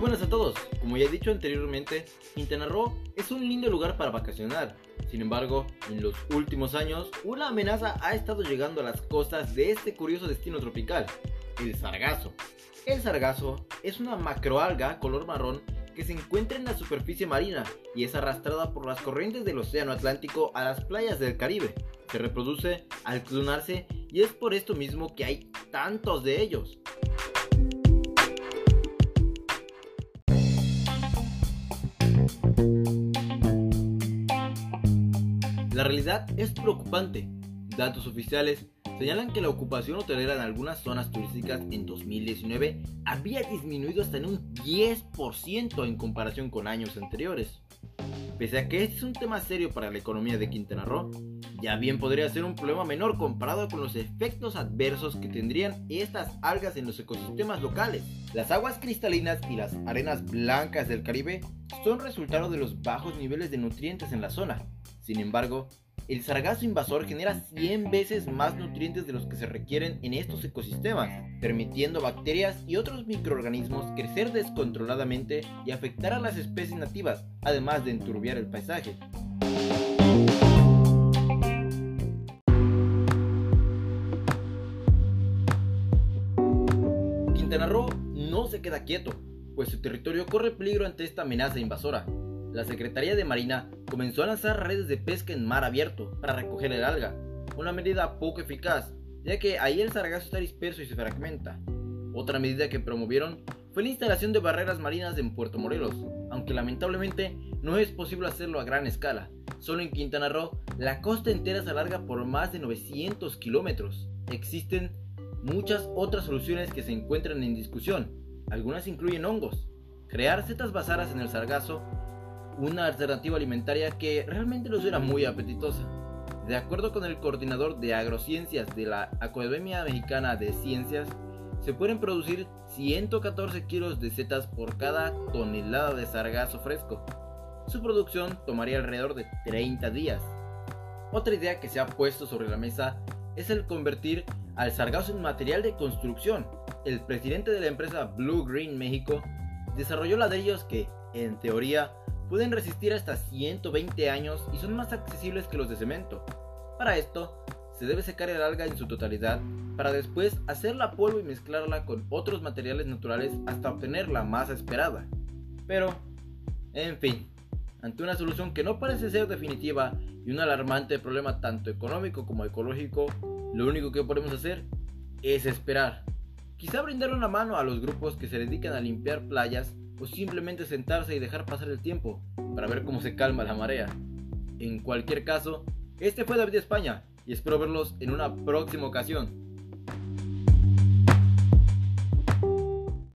buenas a todos. Como ya he dicho anteriormente, Quintana Roo es un lindo lugar para vacacionar. Sin embargo, en los últimos años, una amenaza ha estado llegando a las costas de este curioso destino tropical, el sargazo. El sargazo es una macroalga color marrón que se encuentra en la superficie marina y es arrastrada por las corrientes del Océano Atlántico a las playas del Caribe. Se reproduce al clonarse y es por esto mismo que hay tantos de ellos. La realidad es preocupante. Datos oficiales señalan que la ocupación hotelera en algunas zonas turísticas en 2019 había disminuido hasta en un 10% en comparación con años anteriores. Pese a que este es un tema serio para la economía de Quintana Roo, ya bien podría ser un problema menor comparado con los efectos adversos que tendrían estas algas en los ecosistemas locales. Las aguas cristalinas y las arenas blancas del Caribe son resultado de los bajos niveles de nutrientes en la zona. Sin embargo, el sargazo invasor genera 100 veces más nutrientes de los que se requieren en estos ecosistemas, permitiendo bacterias y otros microorganismos crecer descontroladamente y afectar a las especies nativas, además de enturbiar el paisaje. Quintana Roo no se queda quieto, pues su territorio corre peligro ante esta amenaza invasora. La Secretaría de Marina comenzó a lanzar redes de pesca en mar abierto para recoger el alga, una medida poco eficaz, ya que ahí el sargazo está disperso y se fragmenta. Otra medida que promovieron fue la instalación de barreras marinas en Puerto Morelos, aunque lamentablemente no es posible hacerlo a gran escala. Solo en Quintana Roo, la costa entera se alarga por más de 900 kilómetros. Existen muchas otras soluciones que se encuentran en discusión. Algunas incluyen hongos, crear setas basadas en el sargazo, una alternativa alimentaria que realmente no suena muy apetitosa. De acuerdo con el coordinador de agrociencias de la Academia Mexicana de Ciencias, se pueden producir 114 kilos de setas por cada tonelada de sargazo fresco. Su producción tomaría alrededor de 30 días. Otra idea que se ha puesto sobre la mesa es el convertir al sargazo en material de construcción. El presidente de la empresa Blue Green México desarrolló ladrillos que, en teoría, pueden resistir hasta 120 años y son más accesibles que los de cemento. Para esto, se debe secar el alga en su totalidad para después hacerla polvo y mezclarla con otros materiales naturales hasta obtener la masa esperada. Pero, en fin, ante una solución que no parece ser definitiva y un alarmante problema tanto económico como ecológico, lo único que podemos hacer es esperar. Quizá brindar una mano a los grupos que se dedican a limpiar playas o simplemente sentarse y dejar pasar el tiempo para ver cómo se calma la marea. En cualquier caso, este fue David España y espero verlos en una próxima ocasión.